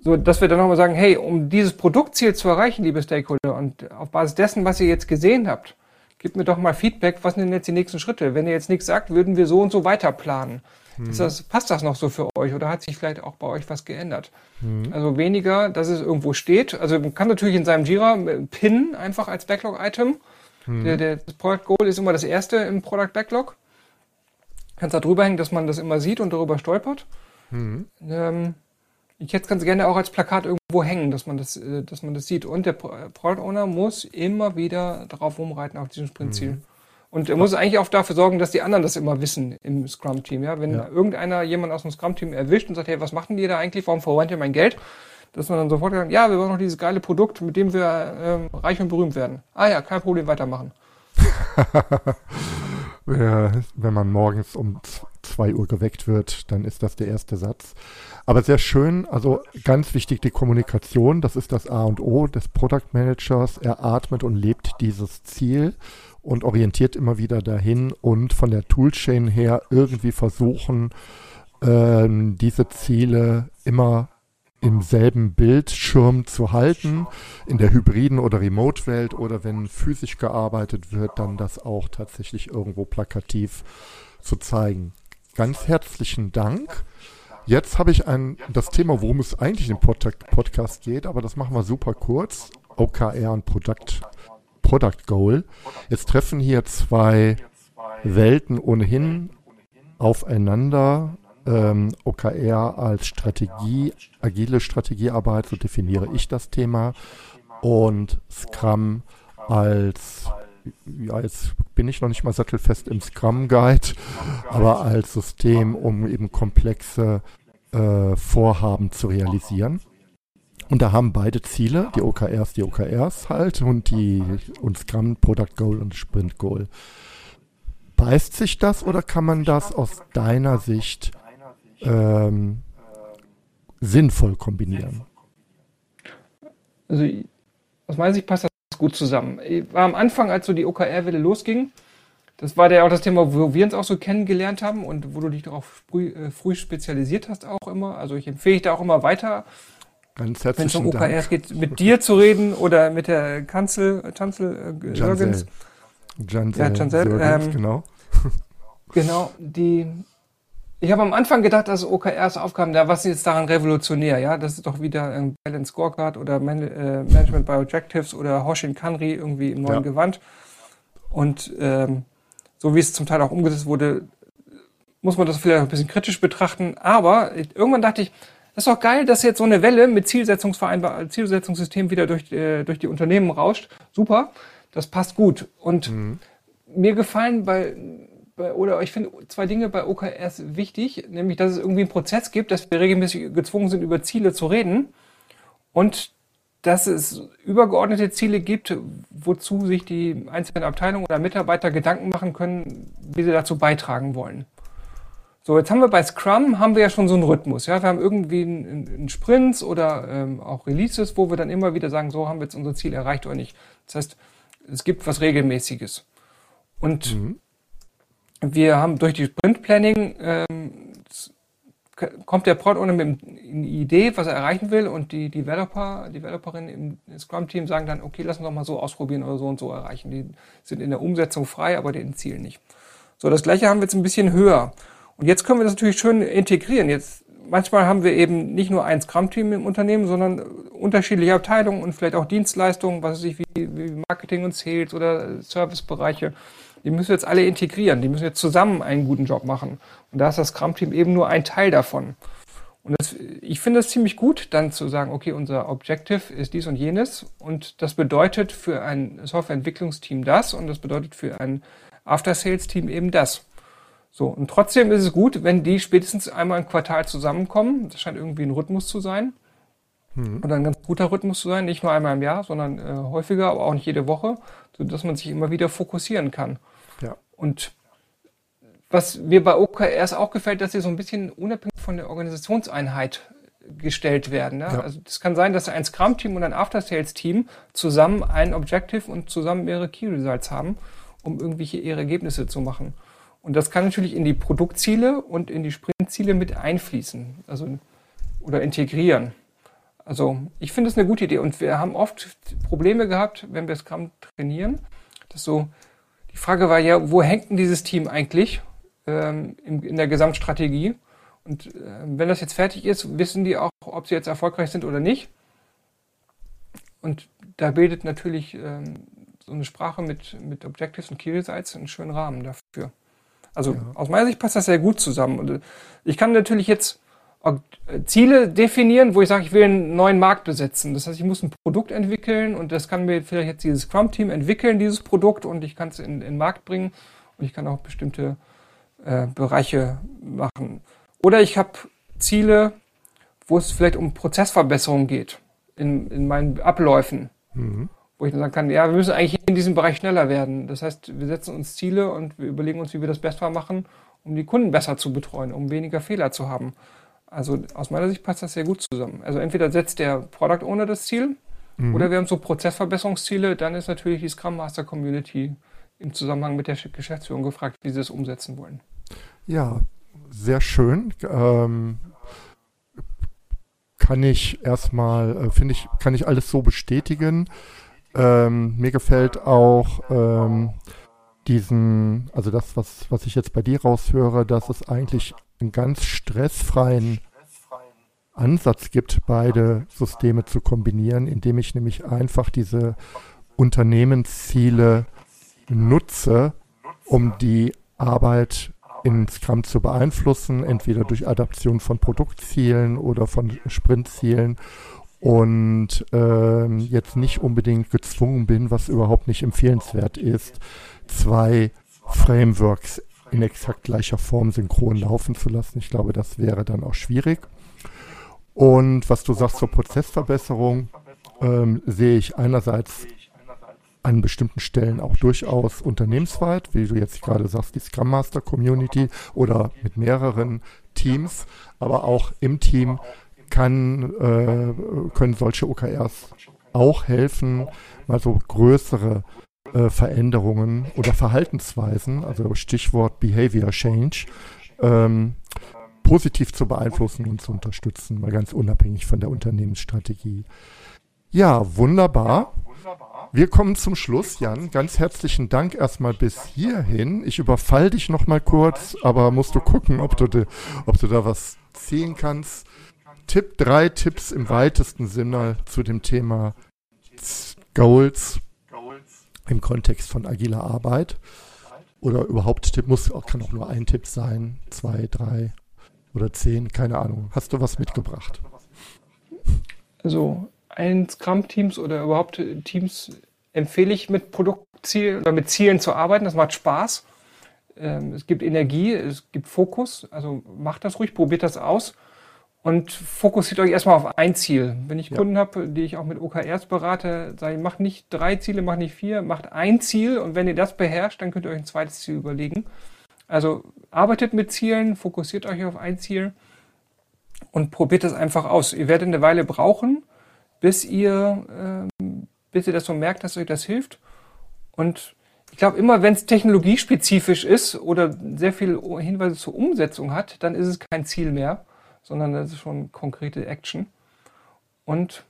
So, dass wir dann nochmal sagen, hey, um dieses Produktziel zu erreichen, liebe Stakeholder, und auf Basis dessen, was ihr jetzt gesehen habt, gebt mir doch mal Feedback, was sind denn jetzt die nächsten Schritte? Wenn ihr jetzt nichts sagt, würden wir so und so weiter planen. Hm. Das, passt das noch so für euch oder hat sich vielleicht auch bei euch was geändert? Hm. Also weniger, dass es irgendwo steht. Also man kann natürlich in seinem Jira pinnen einfach als Backlog-Item. Hm. Der, der, das Product Goal ist immer das erste im Product Backlog. Kannst da drüber hängen, dass man das immer sieht und darüber stolpert. Hm. Ähm, ich hätte es ganz gerne auch als Plakat irgendwo hängen, dass man das, äh, dass man das sieht. Und der Product Owner muss immer wieder drauf rumreiten auf diesem Sprintziel. Mhm. Und er muss eigentlich auch dafür sorgen, dass die anderen das immer wissen im Scrum-Team. Ja? Wenn ja. irgendeiner jemand aus dem Scrum-Team erwischt und sagt, hey, was machen die da eigentlich? Warum verwandt ihr mein Geld? Dass man dann sofort sagt, ja, wir wollen noch dieses geile Produkt, mit dem wir ähm, reich und berühmt werden. Ah ja, kein Problem, weitermachen. ja, wenn man morgens um zwei Uhr geweckt wird, dann ist das der erste Satz. Aber sehr schön, also ganz wichtig die Kommunikation, das ist das A und O des Product Managers. Er atmet und lebt dieses Ziel und orientiert immer wieder dahin und von der Toolchain her irgendwie versuchen, ähm, diese Ziele immer im selben Bildschirm zu halten, in der hybriden oder Remote-Welt oder wenn physisch gearbeitet wird, dann das auch tatsächlich irgendwo plakativ zu zeigen. Ganz herzlichen Dank. Jetzt habe ich ein, das Thema, worum es eigentlich im Pod Podcast geht, aber das machen wir super kurz. OKR und Product, Product Goal. Jetzt treffen hier zwei Welten ohnehin aufeinander. Ähm, OKR als Strategie, agile Strategiearbeit, so definiere ich das Thema. Und Scrum als ja, jetzt bin ich noch nicht mal sattelfest im Scrum Guide, aber als System, um eben komplexe äh, Vorhaben zu realisieren. Und da haben beide Ziele, die OKRs, die OKRs halt und die und Scrum Product Goal und Sprint Goal. Beißt sich das oder kann man das aus deiner Sicht ähm, sinnvoll kombinieren? Also aus meiner Sicht passt das gut zusammen. Ich war am Anfang, als so die OKR-Welle losging, das war ja auch das Thema, wo wir uns auch so kennengelernt haben und wo du dich darauf früh, äh, früh spezialisiert hast auch immer. Also ich empfehle dich da auch immer weiter. Ganz Wenn es um OKRs geht, mit dir zu reden oder mit der Kanzel, Tanzel äh, Jürgens. Jansel, ja, Jansel, ähm, genau. genau, die, ich habe am Anfang gedacht, dass OKRs aufkamen, da was ist jetzt daran revolutionär, ja? Das ist doch wieder ein Balance Scorecard oder Man äh, Management by Objectives oder Hoshin Kanri irgendwie im neuen ja. Gewand. Und ähm, so wie es zum Teil auch umgesetzt wurde, muss man das vielleicht ein bisschen kritisch betrachten. Aber irgendwann dachte ich, das ist doch geil, dass jetzt so eine Welle mit Zielsetzungsvereinbar Zielsetzungssystem wieder durch, äh, durch die Unternehmen rauscht. Super, das passt gut. Und mhm. mir gefallen bei, bei, oder ich finde zwei Dinge bei OKRs wichtig, nämlich, dass es irgendwie einen Prozess gibt, dass wir regelmäßig gezwungen sind, über Ziele zu reden. Und dass es übergeordnete Ziele gibt, wozu sich die einzelnen Abteilungen oder Mitarbeiter Gedanken machen können, wie sie dazu beitragen wollen. So, jetzt haben wir bei Scrum haben wir ja schon so einen Rhythmus. Ja, wir haben irgendwie einen, einen Sprints oder ähm, auch Releases, wo wir dann immer wieder sagen, so haben wir jetzt unser Ziel erreicht oder nicht. Das heißt, es gibt was Regelmäßiges. Und mhm. Wir haben durch die Sprint Planning ähm, kommt der Product Owner mit einer Idee, was er erreichen will und die Developer, Developerinnen im Scrum-Team sagen dann, okay, lass uns doch mal so ausprobieren oder so und so erreichen. Die sind in der Umsetzung frei, aber den Ziel nicht. So, das gleiche haben wir jetzt ein bisschen höher. Und jetzt können wir das natürlich schön integrieren. Jetzt, manchmal haben wir eben nicht nur ein Scrum-Team im Unternehmen, sondern unterschiedliche Abteilungen und vielleicht auch Dienstleistungen, was weiß ich, wie, wie Marketing und Sales oder Servicebereiche die müssen jetzt alle integrieren, die müssen jetzt zusammen einen guten Job machen. Und da ist das Scrum-Team eben nur ein Teil davon. Und das, ich finde es ziemlich gut, dann zu sagen, okay, unser Objective ist dies und jenes und das bedeutet für ein Softwareentwicklungsteam das und das bedeutet für ein After-Sales-Team eben das. So, und trotzdem ist es gut, wenn die spätestens einmal im Quartal zusammenkommen. Das scheint irgendwie ein Rhythmus zu sein. Mhm. Oder ein ganz guter Rhythmus zu sein, nicht nur einmal im Jahr, sondern äh, häufiger, aber auch nicht jede Woche, sodass man sich immer wieder fokussieren kann. Ja. Und was mir bei OKRs auch gefällt, dass sie so ein bisschen unabhängig von der Organisationseinheit gestellt werden. Ne? Ja. Also es kann sein, dass ein Scrum-Team und ein After-Sales-Team zusammen ein Objective und zusammen mehrere Key Results haben, um irgendwelche ihre Ergebnisse zu machen. Und das kann natürlich in die Produktziele und in die Sprintziele mit einfließen, also oder integrieren. Also ich finde es eine gute Idee und wir haben oft Probleme gehabt, wenn wir Scrum trainieren. Das so die Frage war ja, wo hängt denn dieses Team eigentlich ähm, in, in, der Gesamtstrategie? Und äh, wenn das jetzt fertig ist, wissen die auch, ob sie jetzt erfolgreich sind oder nicht. Und da bildet natürlich ähm, so eine Sprache mit, mit Objectives und Key Results einen schönen Rahmen dafür. Also ja. aus meiner Sicht passt das sehr gut zusammen. Und äh, ich kann natürlich jetzt Ziele definieren, wo ich sage, ich will einen neuen Markt besetzen. Das heißt, ich muss ein Produkt entwickeln und das kann mir vielleicht jetzt dieses Scrum-Team entwickeln, dieses Produkt und ich kann es in, in den Markt bringen und ich kann auch bestimmte äh, Bereiche machen. Oder ich habe Ziele, wo es vielleicht um Prozessverbesserung geht in, in meinen Abläufen. Mhm. Wo ich dann sagen kann, ja, wir müssen eigentlich in diesem Bereich schneller werden. Das heißt, wir setzen uns Ziele und wir überlegen uns, wie wir das besser machen, um die Kunden besser zu betreuen, um weniger Fehler zu haben. Also aus meiner Sicht passt das sehr gut zusammen. Also entweder setzt der Product Owner das Ziel mhm. oder wir haben so Prozessverbesserungsziele, dann ist natürlich die Scrum Master Community im Zusammenhang mit der Geschäftsführung gefragt, wie sie es umsetzen wollen. Ja, sehr schön. Ähm, kann ich erstmal, äh, finde ich, kann ich alles so bestätigen. Ähm, mir gefällt auch ähm, diesen, also das, was, was ich jetzt bei dir raushöre, dass es eigentlich einen ganz stressfreien Ansatz gibt, beide Systeme zu kombinieren, indem ich nämlich einfach diese Unternehmensziele nutze, um die Arbeit in Scrum zu beeinflussen, entweder durch Adaption von Produktzielen oder von Sprintzielen und ähm, jetzt nicht unbedingt gezwungen bin, was überhaupt nicht empfehlenswert ist, zwei Frameworks in exakt gleicher Form synchron laufen zu lassen. Ich glaube, das wäre dann auch schwierig. Und was du sagst zur Prozessverbesserung, ähm, sehe ich einerseits an bestimmten Stellen auch durchaus unternehmensweit, wie du jetzt gerade sagst, die Scrum Master Community oder mit mehreren Teams, aber auch im Team kann, äh, können solche OKRs auch helfen, mal so größere äh, Veränderungen oder Verhaltensweisen, also Stichwort Behavior Change, ähm, positiv zu beeinflussen und zu unterstützen, mal ganz unabhängig von der Unternehmensstrategie. Ja, wunderbar. Wir kommen zum Schluss, Jan. Ganz herzlichen Dank erstmal bis hierhin. Ich überfall dich noch mal kurz, aber musst du gucken, ob du, de, ob du da was ziehen kannst. Tipp, drei Tipps im weitesten Sinne zu dem Thema Goals im Kontext von agiler Arbeit. Oder überhaupt Tipp, muss, kann auch nur ein Tipp sein, zwei, drei oder zehn, keine Ahnung. Hast du was mitgebracht? Also ein Scrum-Teams oder überhaupt Teams empfehle ich mit Produktzielen oder mit Zielen zu arbeiten. Das macht Spaß. Ähm, es gibt Energie, es gibt Fokus. Also macht das ruhig, probiert das aus und fokussiert euch erstmal auf ein Ziel. Wenn ich ja. Kunden habe, die ich auch mit OKRs berate, sage ich, macht nicht drei Ziele, macht nicht vier, macht ein Ziel und wenn ihr das beherrscht, dann könnt ihr euch ein zweites Ziel überlegen. Also arbeitet mit Zielen, fokussiert euch auf ein Ziel und probiert das einfach aus. Ihr werdet eine Weile brauchen, bis ihr, äh, bis ihr das so merkt, dass euch das hilft. Und ich glaube, immer wenn es technologiespezifisch ist oder sehr viel Hinweise zur Umsetzung hat, dann ist es kein Ziel mehr sondern das ist schon konkrete Action. Und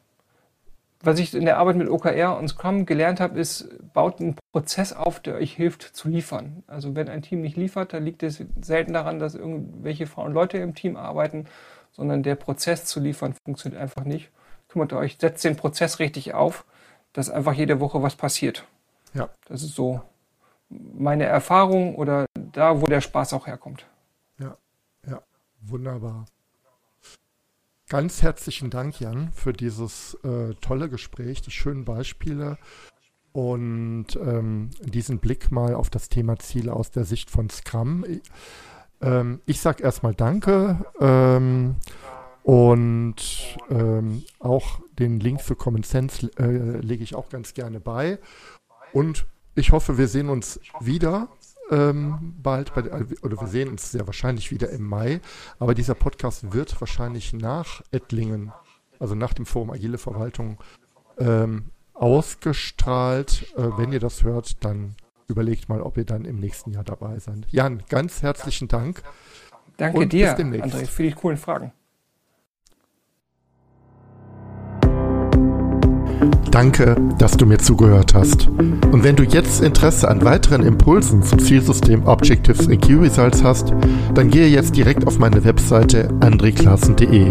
was ich in der Arbeit mit OKR und Scrum gelernt habe, ist, baut einen Prozess auf, der euch hilft zu liefern. Also wenn ein Team nicht liefert, dann liegt es selten daran, dass irgendwelche Frauen Leute im Team arbeiten, sondern der Prozess zu liefern funktioniert einfach nicht. Kümmert euch, setzt den Prozess richtig auf, dass einfach jede Woche was passiert. Ja. Das ist so meine Erfahrung oder da, wo der Spaß auch herkommt. Ja, ja, wunderbar. Ganz herzlichen Dank, Jan, für dieses äh, tolle Gespräch, die schönen Beispiele und ähm, diesen Blick mal auf das Thema Ziele aus der Sicht von Scrum. Ähm, ich sage erstmal Danke ähm, und ähm, auch den Link für Common Sense äh, lege ich auch ganz gerne bei. Und ich hoffe, wir sehen uns wieder ähm, bald, bei, oder wir sehen uns sehr wahrscheinlich wieder im Mai, aber dieser Podcast wird wahrscheinlich nach Ettlingen, also nach dem Forum Agile Verwaltung, ähm, ausgestrahlt. Äh, wenn ihr das hört, dann überlegt mal, ob ihr dann im nächsten Jahr dabei seid. Jan, ganz herzlichen Dank. Danke dir, André, für die coolen Fragen. Danke, dass du mir zugehört hast. Und wenn du jetzt Interesse an weiteren Impulsen zum Zielsystem Objectives in Key Results hast, dann gehe jetzt direkt auf meine Webseite andreklassen.de.